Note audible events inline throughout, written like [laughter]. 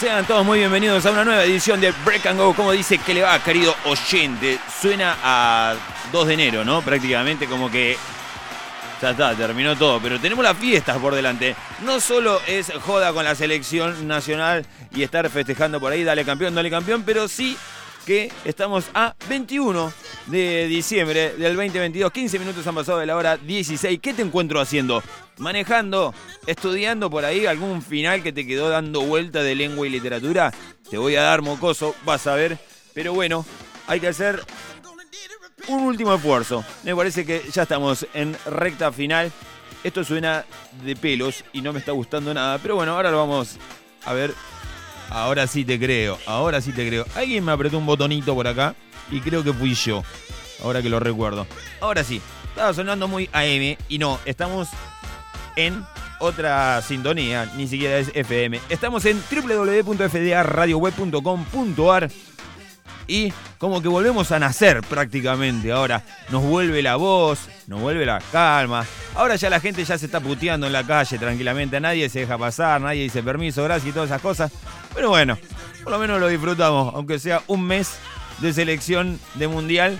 Sean todos muy bienvenidos a una nueva edición de Break and Go. Como dice que le va, querido oyente? Suena a 2 de enero, ¿no? Prácticamente como que ya está, terminó todo. Pero tenemos las fiestas por delante. No solo es joda con la selección nacional y estar festejando por ahí, dale campeón, dale campeón, pero sí que estamos a 21 de diciembre del 2022. 15 minutos han pasado de la hora 16. ¿Qué te encuentro haciendo? manejando, estudiando por ahí algún final que te quedó dando vuelta de lengua y literatura, te voy a dar mocoso, vas a ver. Pero bueno, hay que hacer un último esfuerzo. Me parece que ya estamos en recta final. Esto suena de pelos y no me está gustando nada. Pero bueno, ahora lo vamos a ver. Ahora sí te creo, ahora sí te creo. Alguien me apretó un botonito por acá y creo que fui yo. Ahora que lo recuerdo. Ahora sí, estaba sonando muy AM y no, estamos en otra sintonía, ni siquiera es FM. Estamos en www.fdarradioweb.com.ar y como que volvemos a nacer prácticamente ahora. Nos vuelve la voz, nos vuelve la calma. Ahora ya la gente ya se está puteando en la calle tranquilamente, nadie se deja pasar, nadie dice permiso, gracias y todas esas cosas. Pero bueno, por lo menos lo disfrutamos, aunque sea un mes de selección de mundial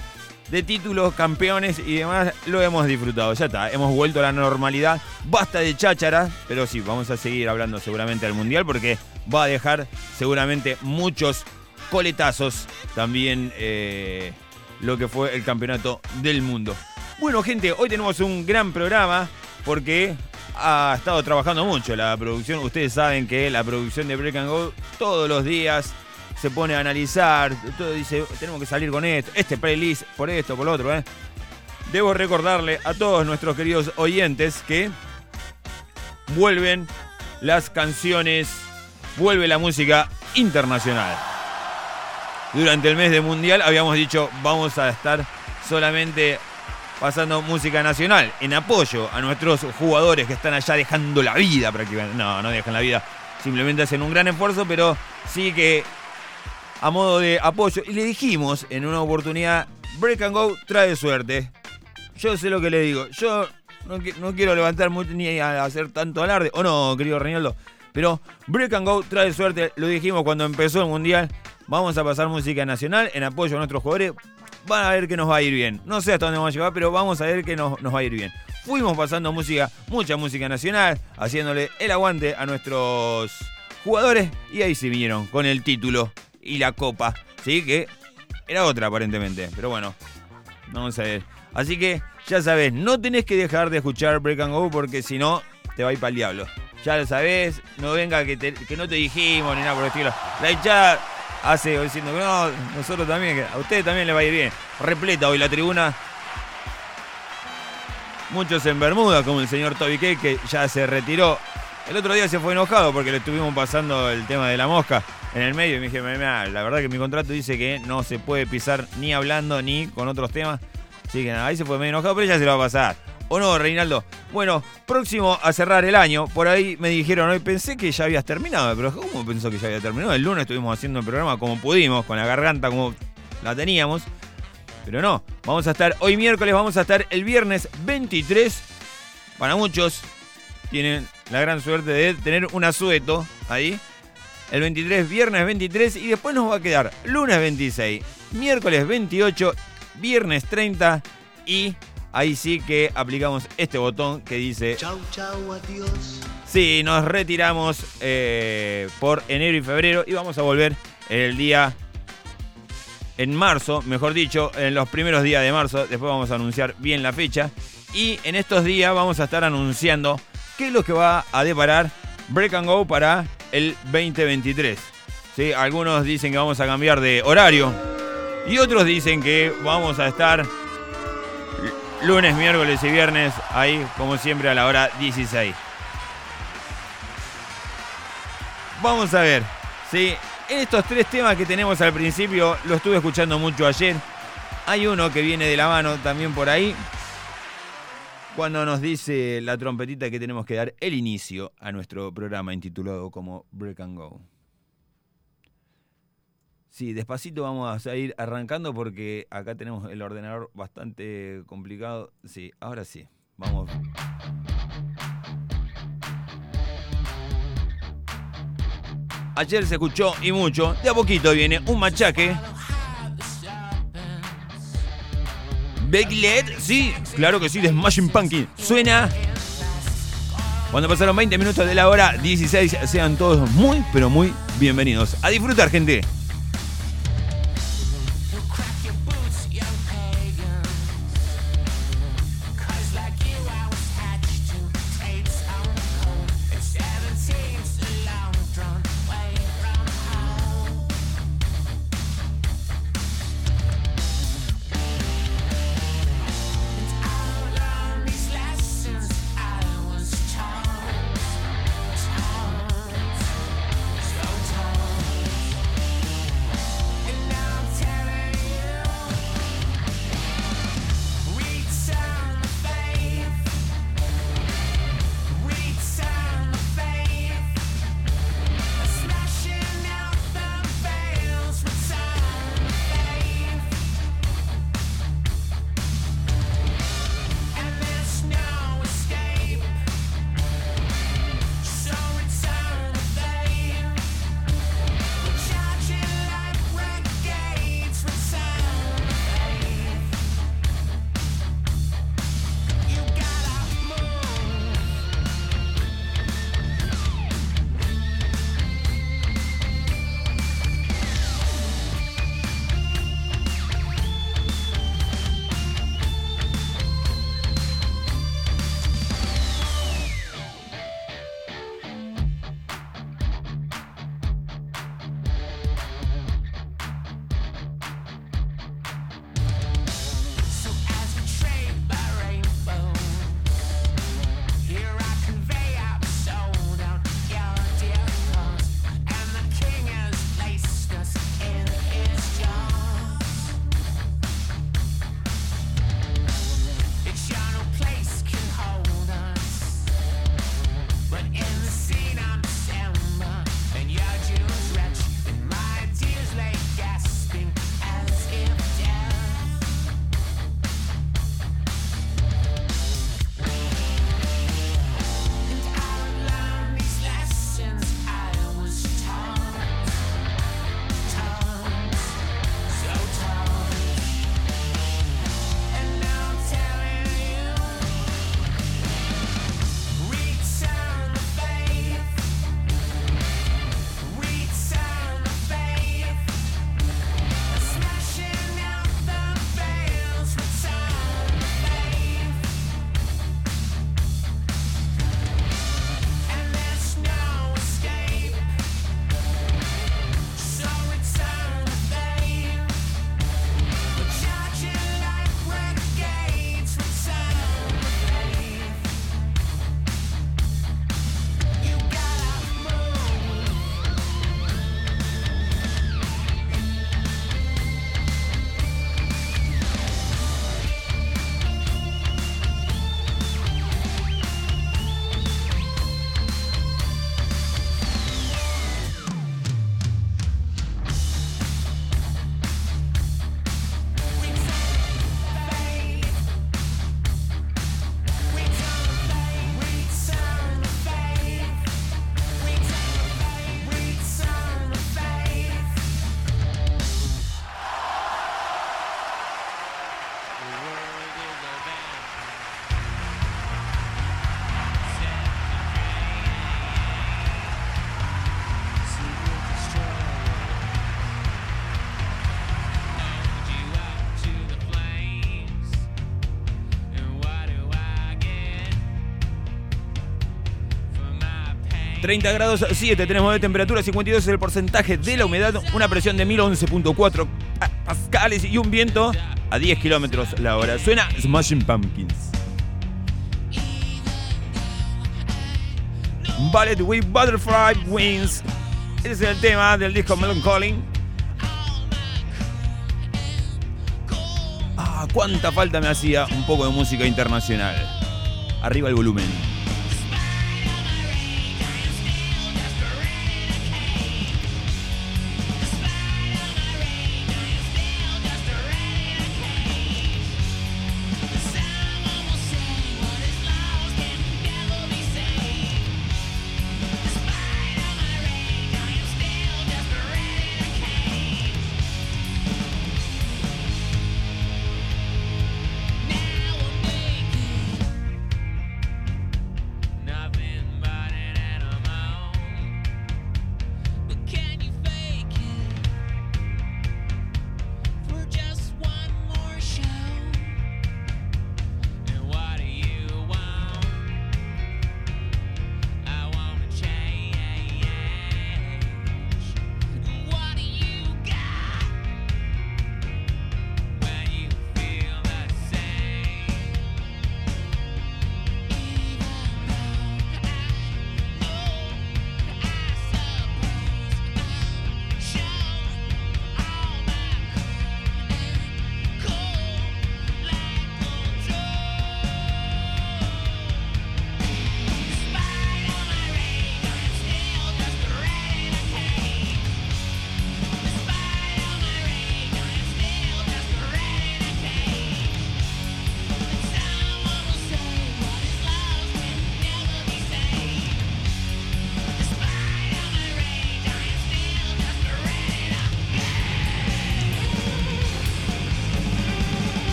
de títulos, campeones y demás, lo hemos disfrutado. Ya está, hemos vuelto a la normalidad. Basta de cháchara, pero sí, vamos a seguir hablando seguramente del Mundial porque va a dejar seguramente muchos coletazos también eh, lo que fue el campeonato del mundo. Bueno, gente, hoy tenemos un gran programa porque ha estado trabajando mucho la producción. Ustedes saben que la producción de Break and Go todos los días se pone a analizar, todo dice, tenemos que salir con esto, este playlist, por esto, por lo otro. ¿eh? Debo recordarle a todos nuestros queridos oyentes que vuelven las canciones, vuelve la música internacional. Durante el mes de Mundial habíamos dicho, vamos a estar solamente pasando música nacional en apoyo a nuestros jugadores que están allá dejando la vida prácticamente. No, no dejan la vida, simplemente hacen un gran esfuerzo, pero sí que a modo de apoyo. Y le dijimos en una oportunidad, Break and Go trae suerte. Yo sé lo que le digo. Yo no, quiero levantar mucho ni hacer tanto alarde. O no, querido Reinaldo. Pero Break and Go trae suerte. Lo dijimos cuando empezó el Mundial. Vamos a pasar música nacional en apoyo a nuestros jugadores. Van a ver que nos va a ir bien. No sé hasta dónde vamos a llevar, pero vamos a ver que nos, nos va a ir bien. Fuimos pasando música, mucha música nacional, haciéndole el aguante a nuestros jugadores. Y ahí se vinieron con el título y la copa, ¿sí? Que era otra aparentemente, pero bueno, vamos a ver. Así que ya sabes, no tenés que dejar de escuchar Break and Go porque si no, te va a ir para el diablo. Ya lo sabés, no venga que, que no te dijimos ni nada por el estilo. La hinchada hace diciendo que no, nosotros también, a ustedes también le va a ir bien. Repleta hoy la tribuna. Muchos en Bermuda, como el señor Toby que ya se retiró. El otro día se fue enojado porque le estuvimos pasando el tema de la mosca en el medio y me dije, la verdad que mi contrato dice que no se puede pisar ni hablando ni con otros temas. Así que nada, ahí se fue medio enojado, pero ya se lo va a pasar. ¿O no, Reinaldo? Bueno, próximo a cerrar el año, por ahí me dijeron hoy, pensé que ya habías terminado, pero ¿cómo pensó que ya había terminado? El lunes estuvimos haciendo el programa como pudimos, con la garganta como la teníamos. Pero no, vamos a estar hoy miércoles, vamos a estar el viernes 23. Para muchos tienen la gran suerte de tener un asueto ahí el 23, viernes 23 y después nos va a quedar lunes 26, miércoles 28, viernes 30 y ahí sí que aplicamos este botón que dice... Chau, chau, adiós. Sí, nos retiramos eh, por enero y febrero y vamos a volver el día en marzo, mejor dicho, en los primeros días de marzo. Después vamos a anunciar bien la fecha. Y en estos días vamos a estar anunciando qué es lo que va a deparar Break and Go para el 2023. ¿Sí? Algunos dicen que vamos a cambiar de horario y otros dicen que vamos a estar lunes, miércoles y viernes ahí como siempre a la hora 16. Vamos a ver, ¿sí? Estos tres temas que tenemos al principio, lo estuve escuchando mucho ayer. Hay uno que viene de la mano también por ahí, cuando nos dice la trompetita que tenemos que dar el inicio a nuestro programa intitulado como Break and Go. Sí, despacito vamos a ir arrancando porque acá tenemos el ordenador bastante complicado. Sí, ahora sí. Vamos. Ayer se escuchó y mucho. De a poquito viene un machaque Led, sí, claro que sí, de Smashing Pumpkin. Suena. Cuando pasaron 20 minutos de la hora 16, sean todos muy, pero muy bienvenidos. A disfrutar, gente. 30 grados 7 tenemos de temperatura, 52 es el porcentaje de la humedad, una presión de 1011.4 pascales y un viento a 10 kilómetros la hora. Suena Smashing Pumpkins. Ballet with Butterfly Wings. Ese es el tema del disco Melon Calling. Ah, cuánta falta me hacía un poco de música internacional. Arriba el volumen.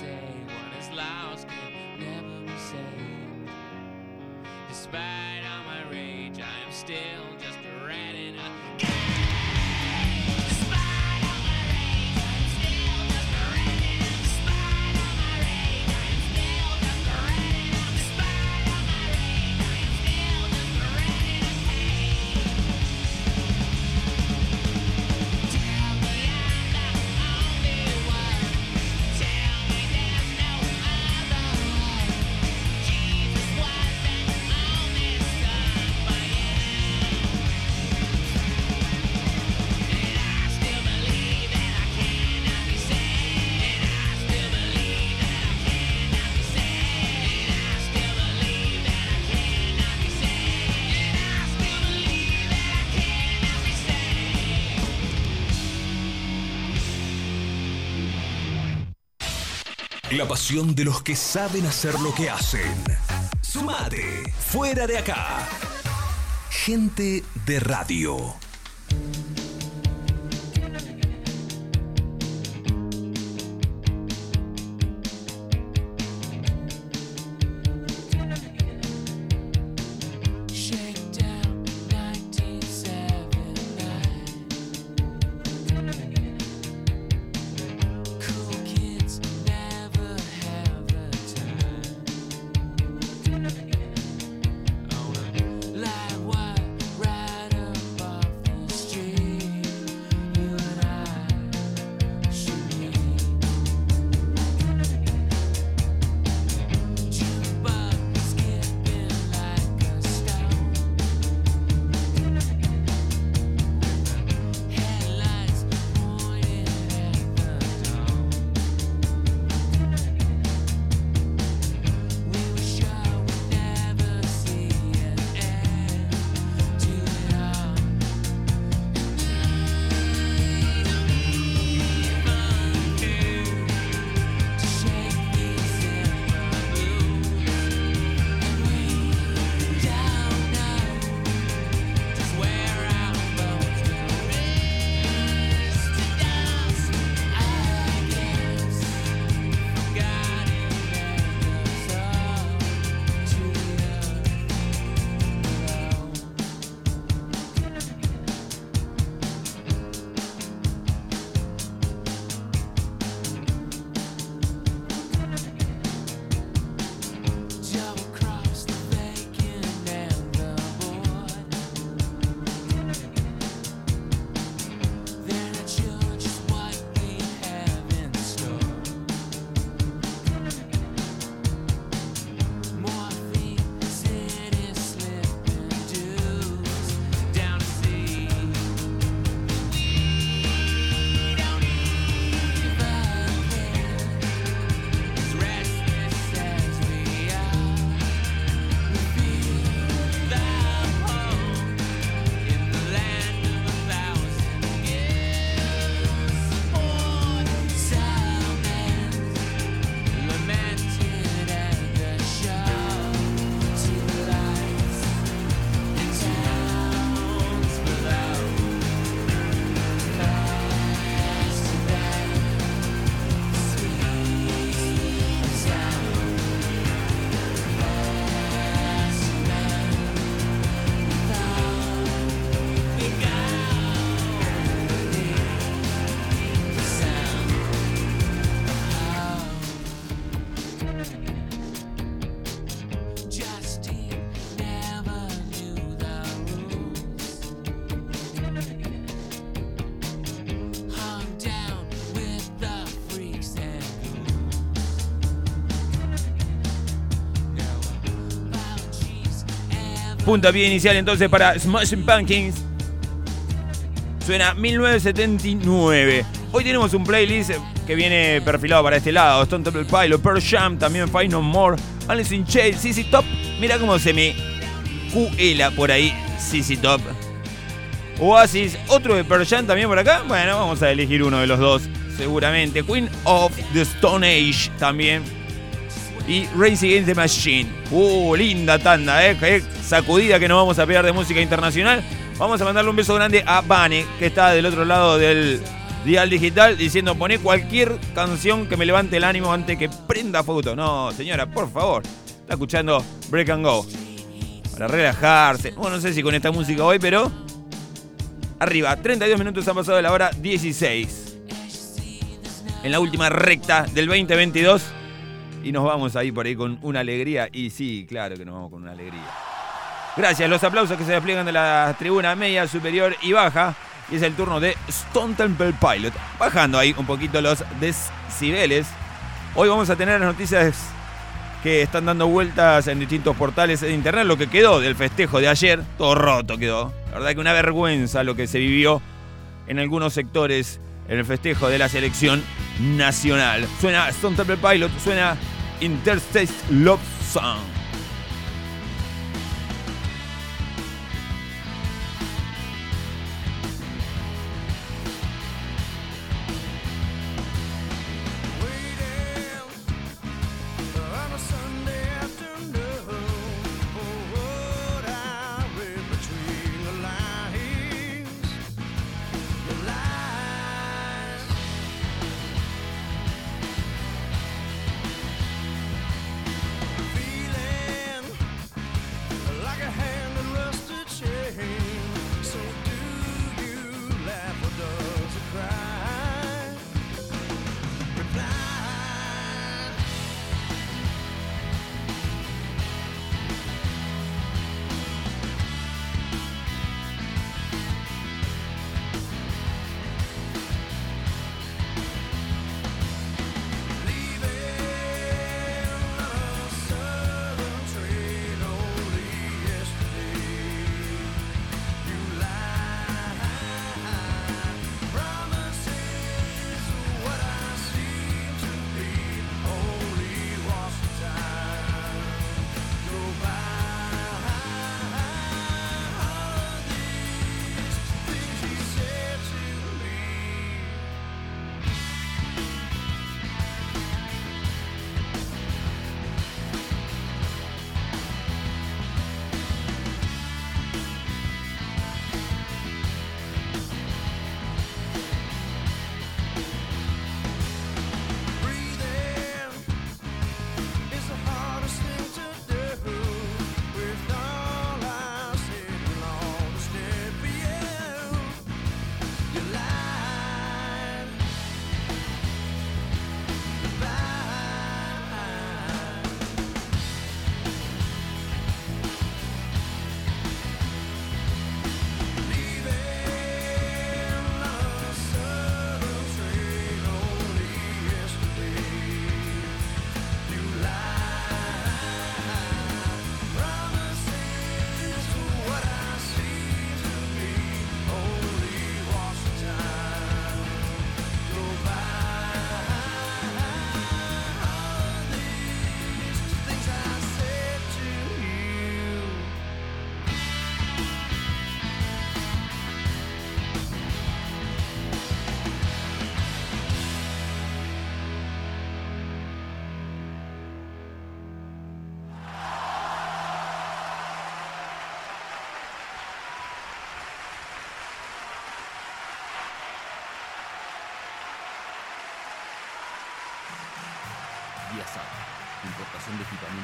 say. pasión de los que saben hacer lo que hacen. Sumate, fuera de acá. Gente de radio. Puntapié inicial entonces para Smashing Pumpkins. Suena 1979. Hoy tenemos un playlist que viene perfilado para este lado. Stone Temple Pilot, Pearl Jam, también Fight No More, Alice in Chains, CC Top. Mira cómo se me cuela por ahí CC Top. Oasis, otro de Pearl Jam también por acá. Bueno, vamos a elegir uno de los dos, seguramente. Queen of the Stone Age también. Y Race Against the Machine. Uh, linda tanda, eh. Sacudida que nos vamos a pegar de música internacional. Vamos a mandarle un beso grande a Vane, que está del otro lado del dial digital, diciendo poné cualquier canción que me levante el ánimo antes que prenda foto. No, señora, por favor. Está escuchando Break and Go. Para relajarse. Bueno, no sé si con esta música hoy, pero arriba. 32 minutos han pasado de la hora 16. En la última recta del 2022. Y nos vamos ahí por ahí con una alegría. Y sí, claro que nos vamos con una alegría. Gracias, los aplausos que se despliegan de la tribuna media, superior y baja. Y es el turno de Stone Temple Pilot. Bajando ahí un poquito los decibeles. Hoy vamos a tener las noticias que están dando vueltas en distintos portales de internet. Lo que quedó del festejo de ayer, todo roto quedó. La verdad que una vergüenza lo que se vivió en algunos sectores en el festejo de la selección nacional. Suena Stone Temple Pilot, suena Interstate Love Song.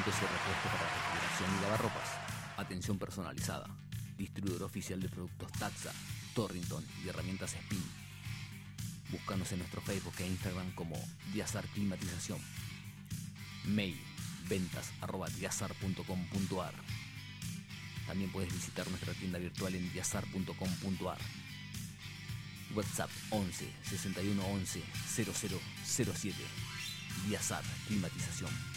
Y repuestos para refrigeración y lavarropas. Atención personalizada. Distribuidor oficial de productos Taxa, Torrington y herramientas Spin. Búscanos en nuestro Facebook e Instagram como Diazar Climatización. Mail ventas arroba diazar.com.ar. También puedes visitar nuestra tienda virtual en diazar.com.ar. WhatsApp 11 61 11 0007. Diazar Climatización.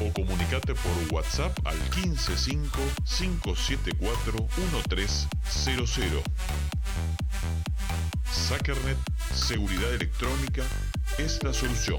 o comunicate por WhatsApp al 155-574-1300. Sackernet Seguridad Electrónica es la solución.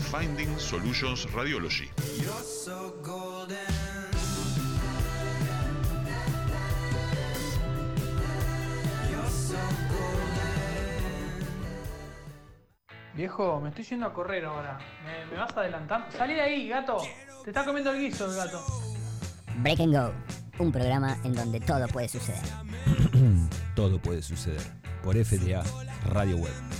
Finding Solutions Radiology. Viejo, me estoy yendo a correr ahora. ¿Me, me vas a adelantar? Salí de ahí, gato. Te está comiendo el guiso el gato. Break and Go, un programa en donde todo puede suceder. [clears throat] Todo puede suceder por FDA Radio Web.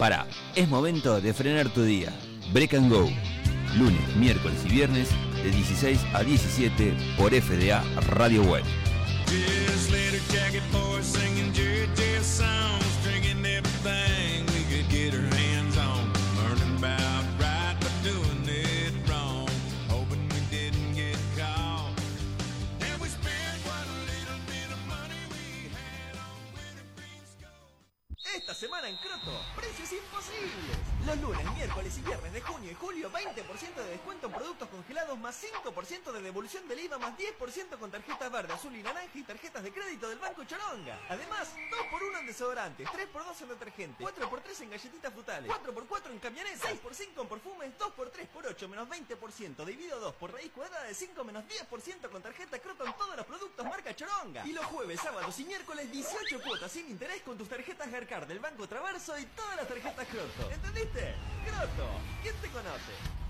Para, es momento de frenar tu día. Break and Go. Lunes, miércoles y viernes de 16 a 17 por FDA Radio Web. Tranquilos. Los lunes, miércoles y viernes de junio y julio, 20% de descuento en productos congelados más 5% de devolución del IVA más 10% con tarjetas verde, azul y naranja y tarjetas de crédito del Banco Choronga. Además, 2x1 en desodorantes, 3x2 en detergente, 4x3 en galletitas frutales, 4x4 en camionetas, 6x5 en perfumes, 2x3 por 8 menos 20%, dividido 2 por raíz cuadrada de 5 menos 10% con tarjeta Croto en todos los productos marca Choronga. Y los jueves, sábados y miércoles 18 cuotas sin interés con tus tarjetas Garcard del Banco Traverso y todas las tarjetas Croto. ¿Entendiste? Croto, ¿quién te conoce?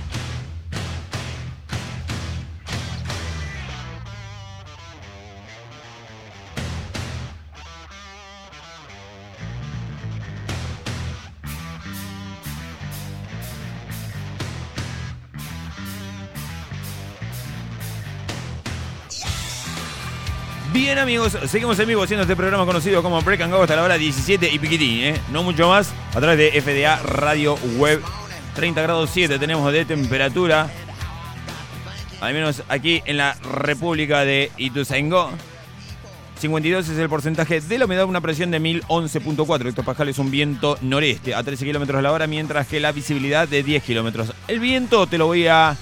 Amigos, seguimos en vivo haciendo este programa conocido como Break and Go hasta la hora 17 y piquitín, ¿eh? no mucho más, a través de FDA Radio Web. 30 grados 7 tenemos de temperatura, al menos aquí en la República de Ituzaingó. 52 es el porcentaje de la humedad, una presión de 1011.4 hectopascales, un viento noreste a 13 kilómetros a la hora, mientras que la visibilidad de 10 kilómetros. El viento te lo voy a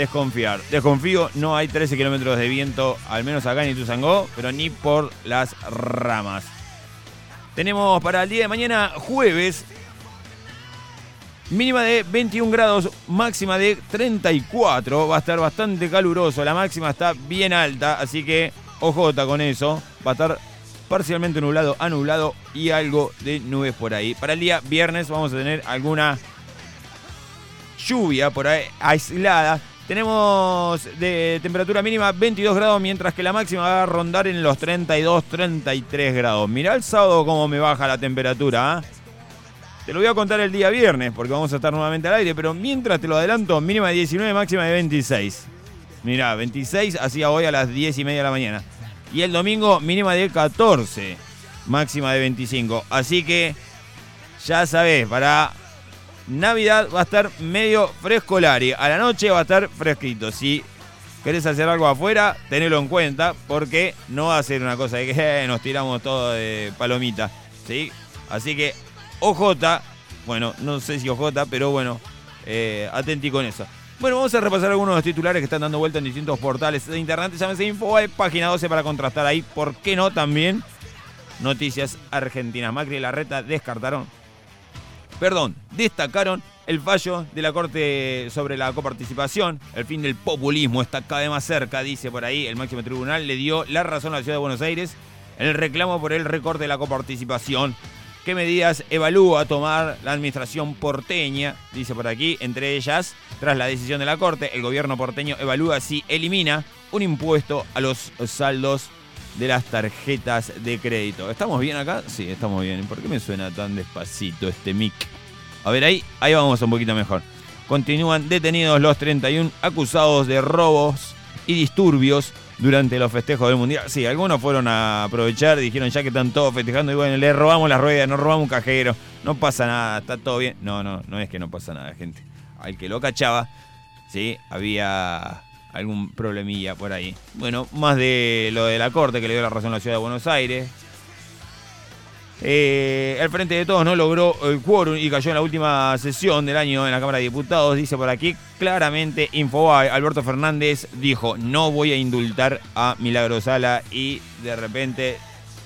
desconfiar. Desconfío, no hay 13 kilómetros de viento, al menos acá en Ituzangó, pero ni por las ramas. Tenemos para el día de mañana, jueves, mínima de 21 grados, máxima de 34. Va a estar bastante caluroso, la máxima está bien alta, así que ojota con eso. Va a estar parcialmente nublado a nublado y algo de nubes por ahí. Para el día viernes vamos a tener alguna lluvia por ahí aislada. Tenemos de temperatura mínima 22 grados, mientras que la máxima va a rondar en los 32, 33 grados. Mirá el sábado cómo me baja la temperatura. ¿ah? Te lo voy a contar el día viernes, porque vamos a estar nuevamente al aire, pero mientras te lo adelanto, mínima de 19, máxima de 26. Mirá, 26 hacía hoy a las 10 y media de la mañana. Y el domingo mínima de 14, máxima de 25. Así que ya sabés, para Navidad va a estar medio frescolari. A la noche va a estar fresquito. Si querés hacer algo afuera, tenelo en cuenta, porque no va a ser una cosa de que [laughs] eh, nos tiramos todo de palomita. ¿sí? Así que, OJ, bueno, no sé si OJ, pero bueno, eh, con eso. Bueno, vamos a repasar algunos de los titulares que están dando vuelta en distintos portales de internet. Llámese Info, página 12 para contrastar ahí. ¿Por qué no también? Noticias argentinas. Macri y Larreta descartaron perdón, destacaron el fallo de la Corte sobre la coparticipación. El fin del populismo está cada vez más cerca, dice por ahí. El máximo tribunal le dio la razón a la ciudad de Buenos Aires en el reclamo por el recorte de la coparticipación. ¿Qué medidas evalúa tomar la administración porteña? Dice por aquí, entre ellas, tras la decisión de la Corte, el gobierno porteño evalúa si elimina un impuesto a los saldos de las tarjetas de crédito. ¿Estamos bien acá? Sí, estamos bien. ¿Por qué me suena tan despacito este mic? A ver, ahí, ahí vamos un poquito mejor. Continúan detenidos los 31 acusados de robos y disturbios durante los festejos del Mundial. Sí, algunos fueron a aprovechar, dijeron ya que están todos festejando y bueno, le robamos las ruedas, no robamos un cajero, no pasa nada, está todo bien. No, no, no es que no pasa nada, gente. Al que lo cachaba, sí, había algún problemilla por ahí. Bueno, más de lo de la corte que le dio la razón a la ciudad de Buenos Aires. Eh, el Frente de Todos no logró el quórum y cayó en la última sesión del año en la Cámara de Diputados. Dice por aquí claramente Infobae. Alberto Fernández dijo, no voy a indultar a Milagro Sala y de repente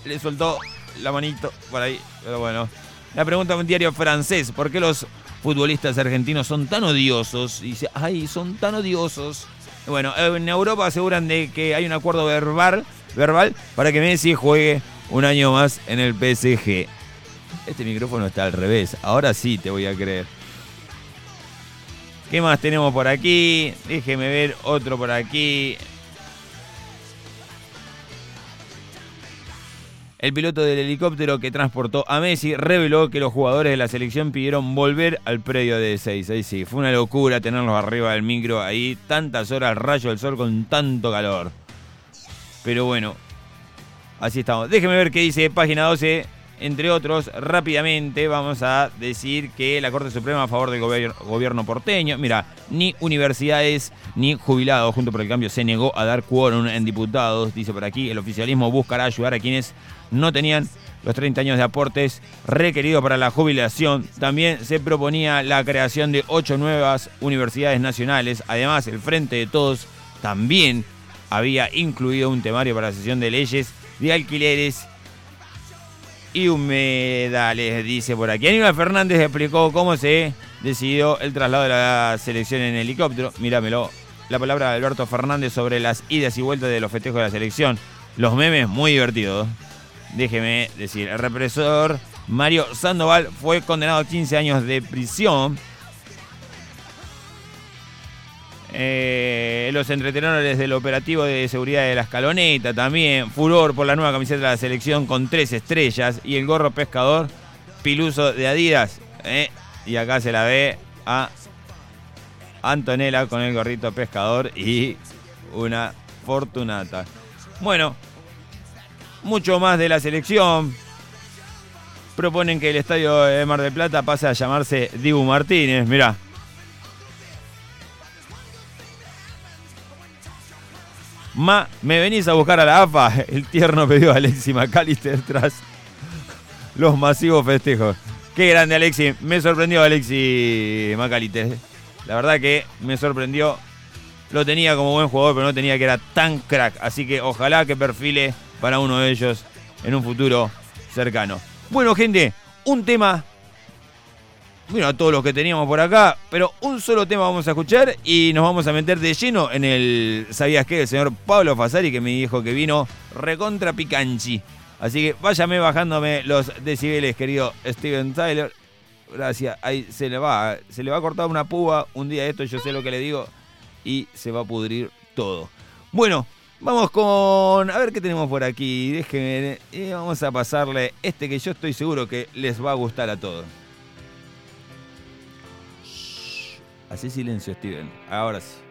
le soltó la manito por ahí. Pero bueno, la pregunta de un diario francés, ¿por qué los futbolistas argentinos son tan odiosos? Y dice, ay, son tan odiosos. Bueno, en Europa aseguran de que hay un acuerdo verbal, verbal para que Messi juegue un año más en el PSG. Este micrófono está al revés. Ahora sí te voy a creer. ¿Qué más tenemos por aquí? Déjeme ver otro por aquí. El piloto del helicóptero que transportó a Messi reveló que los jugadores de la selección pidieron volver al predio de 6. Ahí sí, fue una locura tenerlos arriba del micro ahí, tantas horas rayo del sol con tanto calor. Pero bueno, así estamos. Déjeme ver qué dice página 12. Entre otros, rápidamente vamos a decir que la Corte Suprema a favor del gobier- gobierno porteño, mira, ni universidades ni jubilados junto por el cambio se negó a dar quórum en diputados, dice por aquí, el oficialismo buscará ayudar a quienes no tenían los 30 años de aportes requeridos para la jubilación. También se proponía la creación de ocho nuevas universidades nacionales. Además, el Frente de Todos también había incluido un temario para la sesión de leyes de alquileres y humedales, dice por aquí. Aníbal Fernández explicó cómo se decidió el traslado de la selección en helicóptero. Míramelo. La palabra de Alberto Fernández sobre las idas y vueltas de los festejos de la selección. Los memes muy divertidos. Déjeme decir, el represor Mario Sandoval fue condenado a 15 años de prisión. Eh, los entretenores del operativo de seguridad de la escaloneta también. Furor por la nueva camiseta de la selección con tres estrellas. Y el gorro pescador piluso de Adidas. eh. Y acá se la ve a Antonella con el gorrito pescador y una fortunata. Bueno, mucho más de la selección. Proponen que el estadio de Mar del Plata pase a llamarse Dibu Martínez. Mirá. Ma, ¿me venís a buscar a la AFA? El tierno pedido a Alexi McAllister tras los masivos festejos. Qué grande Alexi. Me sorprendió Alexi McAllister. La verdad que me sorprendió. Lo tenía como buen jugador, pero no tenía que era tan crack. Así que ojalá que perfile para uno de ellos en un futuro cercano. Bueno, gente, un tema. Bueno, a todos los que teníamos por acá, pero un solo tema vamos a escuchar y nos vamos a meter de lleno en el ¿Sabías qué? El señor Pablo Fasari que me dijo que vino recontra picanchi. Así que váyame bajándome los decibeles, querido Steven Tyler. Gracias. Ahí se le va, se le va a cortar una púa un día esto, yo sé lo que le digo, y se va a pudrir todo. Bueno, vamos con. A ver qué tenemos por aquí. Déjenme. Y vamos a pasarle este que yo estoy seguro que les va a gustar a todos. Así silencio, Steven. Ahora sí.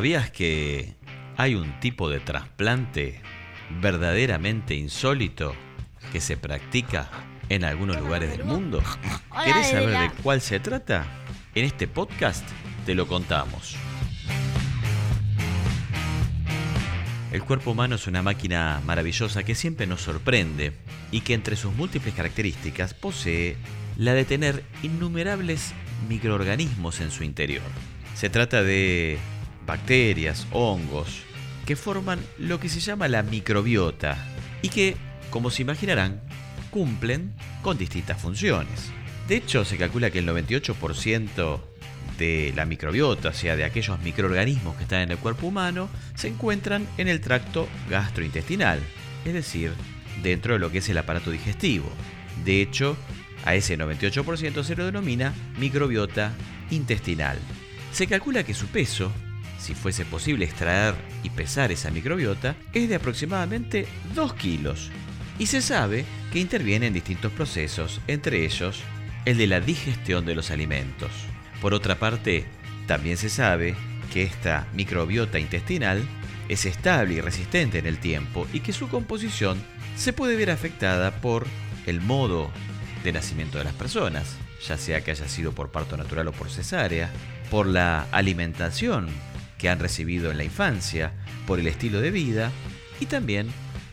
¿Sabías que hay un tipo de trasplante verdaderamente insólito que se practica en algunos lugares del mundo? ¿Querés saber de cuál se trata? En este podcast te lo contamos. El cuerpo humano es una máquina maravillosa que siempre nos sorprende y que entre sus múltiples características posee la de tener innumerables microorganismos en su interior. Se trata de bacterias, hongos, que forman lo que se llama la microbiota y que, como se imaginarán, cumplen con distintas funciones. De hecho, se calcula que el 98% de la microbiota, o sea, de aquellos microorganismos que están en el cuerpo humano, se encuentran en el tracto gastrointestinal, es decir, dentro de lo que es el aparato digestivo. De hecho, a ese 98% se lo denomina microbiota intestinal. Se calcula que su peso, si fuese posible extraer y pesar esa microbiota, es de aproximadamente 2 kilos. Y se sabe que interviene en distintos procesos, entre ellos el de la digestión de los alimentos. Por otra parte, también se sabe que esta microbiota intestinal es estable y resistente en el tiempo y que su composición se puede ver afectada por el modo de nacimiento de las personas, ya sea que haya sido por parto natural o por cesárea, por la alimentación que han recibido en la infancia, por el estilo de vida y también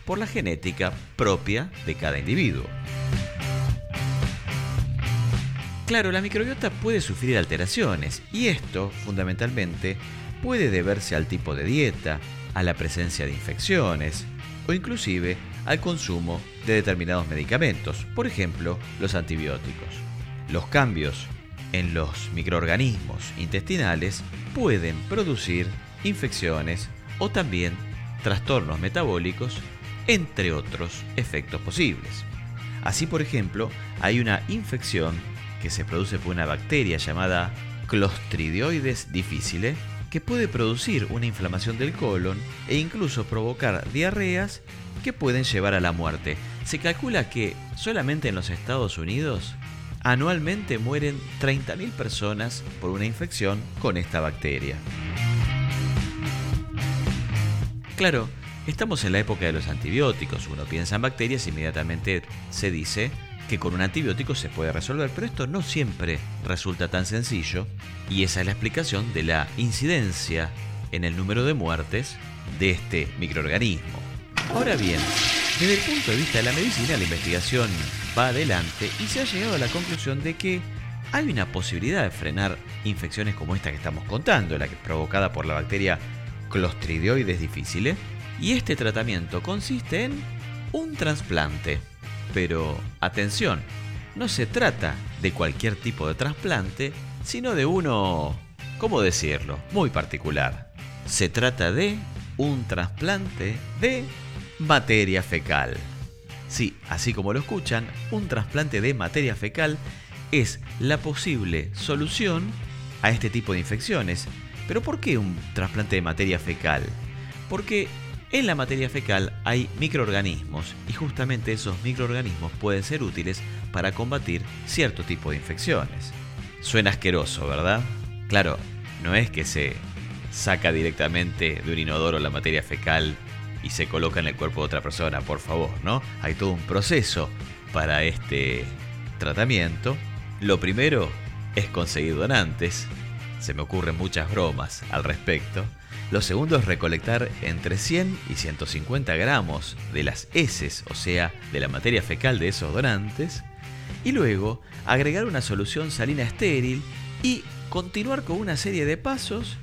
por la genética propia de cada individuo. Claro, la microbiota puede sufrir alteraciones y esto, fundamentalmente, puede deberse al tipo de dieta, a la presencia de infecciones o inclusive al consumo de determinados medicamentos, por ejemplo, los antibióticos. Los cambios en los microorganismos intestinales pueden producir infecciones o también trastornos metabólicos, entre otros efectos posibles. Así, por ejemplo, hay una infección que se produce por una bacteria llamada Clostridioides difficile que puede producir una inflamación del colon e incluso provocar diarreas que pueden llevar a la muerte. Se calcula que solamente en los Estados Unidos anualmente mueren 30.000 personas por una infección con esta bacteria. Claro, estamos en la época de los antibióticos. Uno piensa en bacterias y inmediatamente se dice que con un antibiótico se puede resolver, pero esto no siempre resulta tan sencillo y esa es la explicación de la incidencia en el número de muertes de este microorganismo. Ahora bien, desde el punto de vista de la medicina, la investigación va adelante y se ha llegado a la conclusión de que hay una posibilidad de frenar infecciones como esta que estamos contando, la que es provocada por la bacteria Clostridioides difficile, y este tratamiento consiste en un trasplante. Pero atención, no se trata de cualquier tipo de trasplante, sino de uno, ¿cómo decirlo?, muy particular. Se trata de un trasplante de materia fecal. Sí, así como lo escuchan, un trasplante de materia fecal es la posible solución a este tipo de infecciones. Pero ¿por qué un trasplante de materia fecal? Porque en la materia fecal hay microorganismos y justamente esos microorganismos pueden ser útiles para combatir cierto tipo de infecciones. Suena asqueroso, ¿verdad? Claro, no es que se saca directamente de un inodoro la materia fecal y se coloca en el cuerpo de otra persona, por favor, ¿no? Hay todo un proceso para este tratamiento. Lo primero es conseguir donantes. Se me ocurren muchas bromas al respecto. Lo segundo es recolectar entre 100 y 150 gramos de las heces, o sea, de la materia fecal de esos donantes. Y luego agregar una solución salina estéril y continuar con una serie de pasos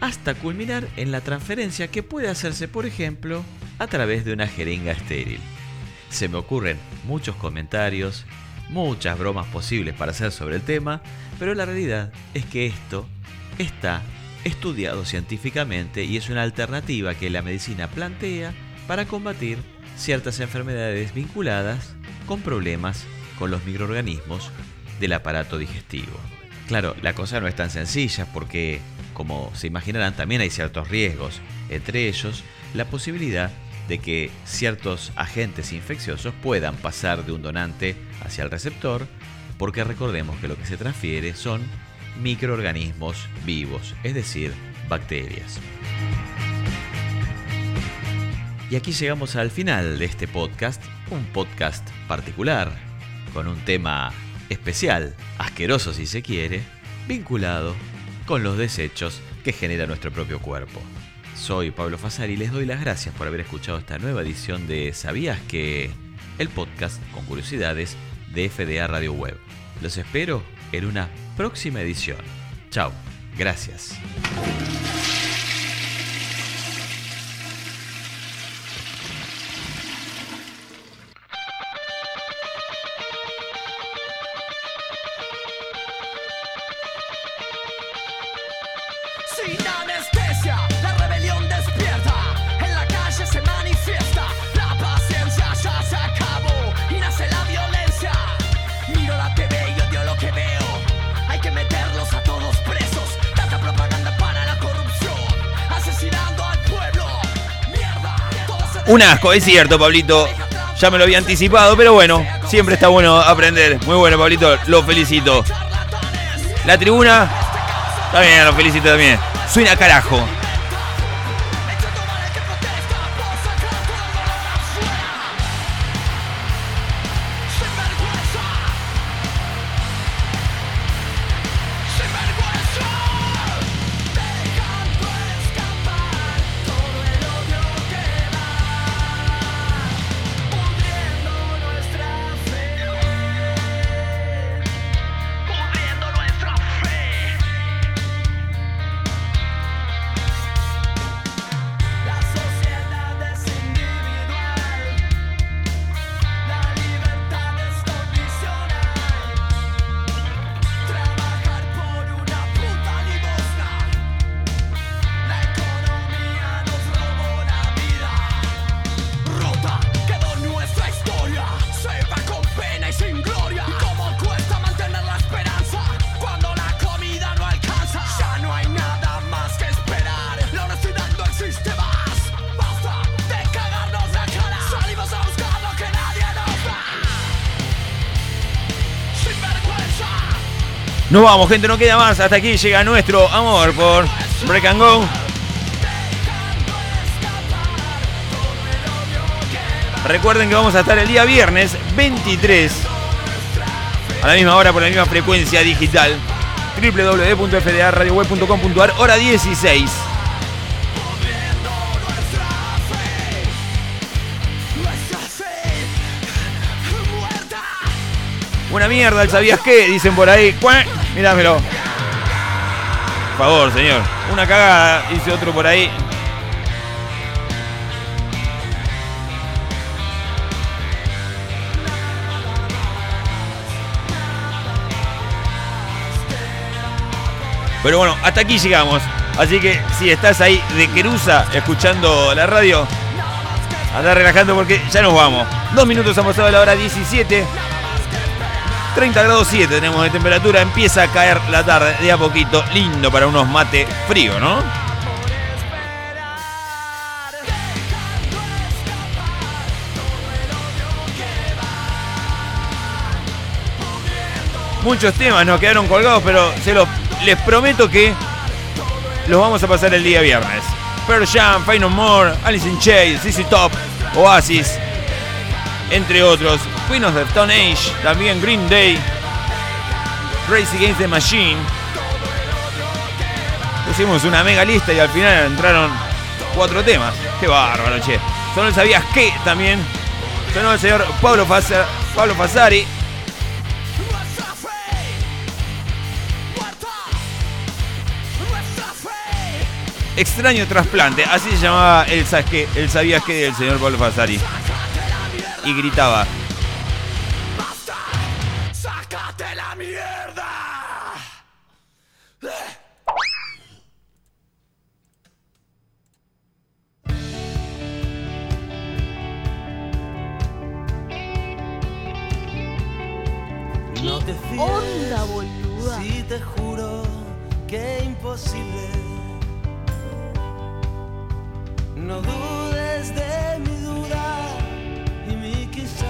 hasta culminar en la transferencia que puede hacerse, por ejemplo, a través de una jeringa estéril. Se me ocurren muchos comentarios, muchas bromas posibles para hacer sobre el tema, pero la realidad es que esto está estudiado científicamente y es una alternativa que la medicina plantea para combatir ciertas enfermedades vinculadas con problemas con los microorganismos del aparato digestivo. Claro, la cosa no es tan sencilla porque, como se imaginarán, también hay ciertos riesgos, entre ellos la posibilidad de que ciertos agentes infecciosos puedan pasar de un donante hacia el receptor, porque recordemos que lo que se transfiere son microorganismos vivos, es decir, bacterias. Y aquí llegamos al final de este podcast, un podcast particular, con un tema especial, asqueroso si se quiere, vinculado con los desechos que genera nuestro propio cuerpo. Soy Pablo Fasari y les doy las gracias por haber escuchado esta nueva edición de ¿Sabías que? El podcast con curiosidades de FDA Radio Web. Los espero en una próxima edición. Chao, gracias. Asco, es cierto, Pablito. Ya me lo había anticipado, pero bueno, siempre está bueno aprender. Muy bueno, Pablito, lo felicito. La tribuna, bien, lo felicito también. Suena carajo. Nos vamos, gente, no queda más. Hasta aquí llega nuestro amor por Break and Go. Recuerden que vamos a estar el día viernes 23 a la misma hora por la misma frecuencia digital www.fdaradioweb.com.ar hora 16. Nuestra fe muerta. Una mierda, ¿el sabías qué? Dicen por ahí. ¡Cuá! Mirámelo. Por favor, señor. Una cagada, dice otro por ahí. Pero bueno, hasta aquí llegamos. Así que si estás ahí de Querusa escuchando la radio, anda relajando porque ya nos vamos. Dos minutos han pasado la hora 17. 30 grados 7 tenemos de temperatura. Empieza a caer la tarde de a poquito. Lindo para unos mate frío, ¿no? Muchos temas nos quedaron colgados, pero se los, les prometo que los vamos a pasar el día viernes. Pearl Jam, No More, Alice in Chains, CC Top, Oasis, entre otros. Queen of the Stone Age, también Green Day, Race Against the Machine. Pusimos una mega lista y al final entraron cuatro temas. Qué bárbaro, che. Solo sabías que también sonó el señor Pablo, Fasa- Pablo Fasari. Extraño trasplante, así se llamaba el, el sabías que del señor Pablo Fasari. Y gritaba. ¿Qué onda, boludo? duda. Sí, te juro que imposible. No dudes de mi duda y mi quizás.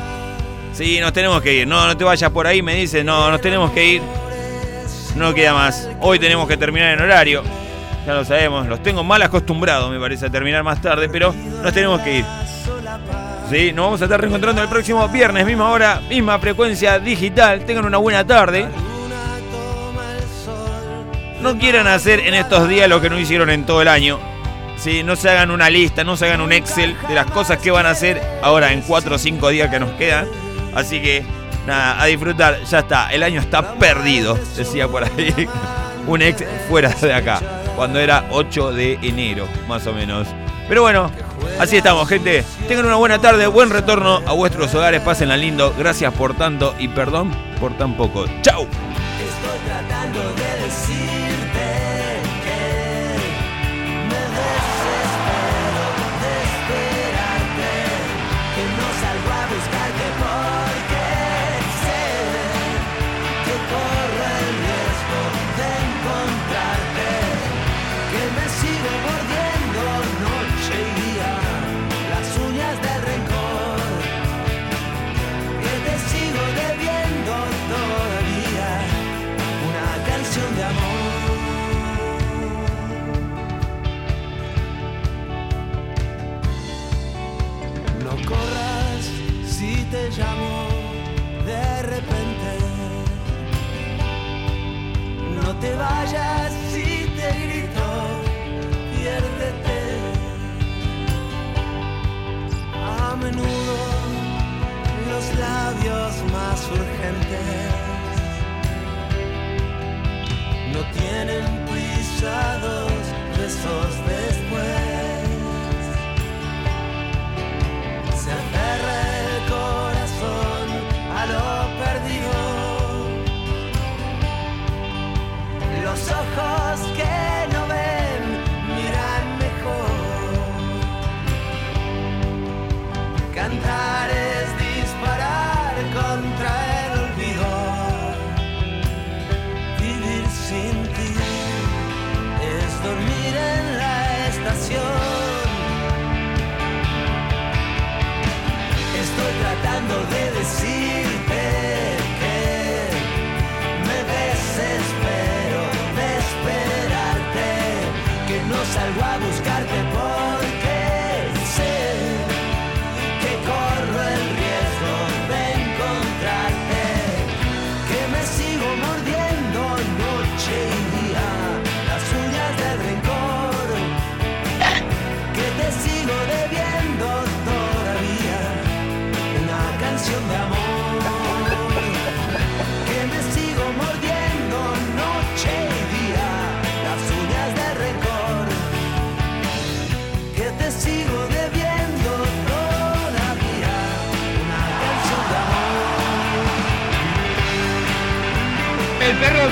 Sí, nos tenemos que ir. No, no te vayas por ahí, me dice. No, nos tenemos que ir. No queda más. Hoy tenemos que terminar en horario. Ya lo sabemos. Los tengo mal acostumbrados, me parece, a terminar más tarde, pero nos tenemos que ir. Sí, nos vamos a estar reencontrando el próximo viernes, misma hora, misma frecuencia digital. Tengan una buena tarde. No quieran hacer en estos días lo que no hicieron en todo el año. Sí, no se hagan una lista, no se hagan un Excel de las cosas que van a hacer ahora en 4 o 5 días que nos quedan. Así que, nada, a disfrutar. Ya está, el año está perdido, decía por ahí. [laughs] Un ex fuera de acá, cuando era 8 de enero, más o menos. Pero bueno, así estamos, gente. Tengan una buena tarde, buen retorno a vuestros hogares, pásenla lindo. Gracias por tanto y perdón por tan poco. ¡Chao!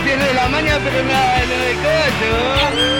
7 de la mañana, pero nada.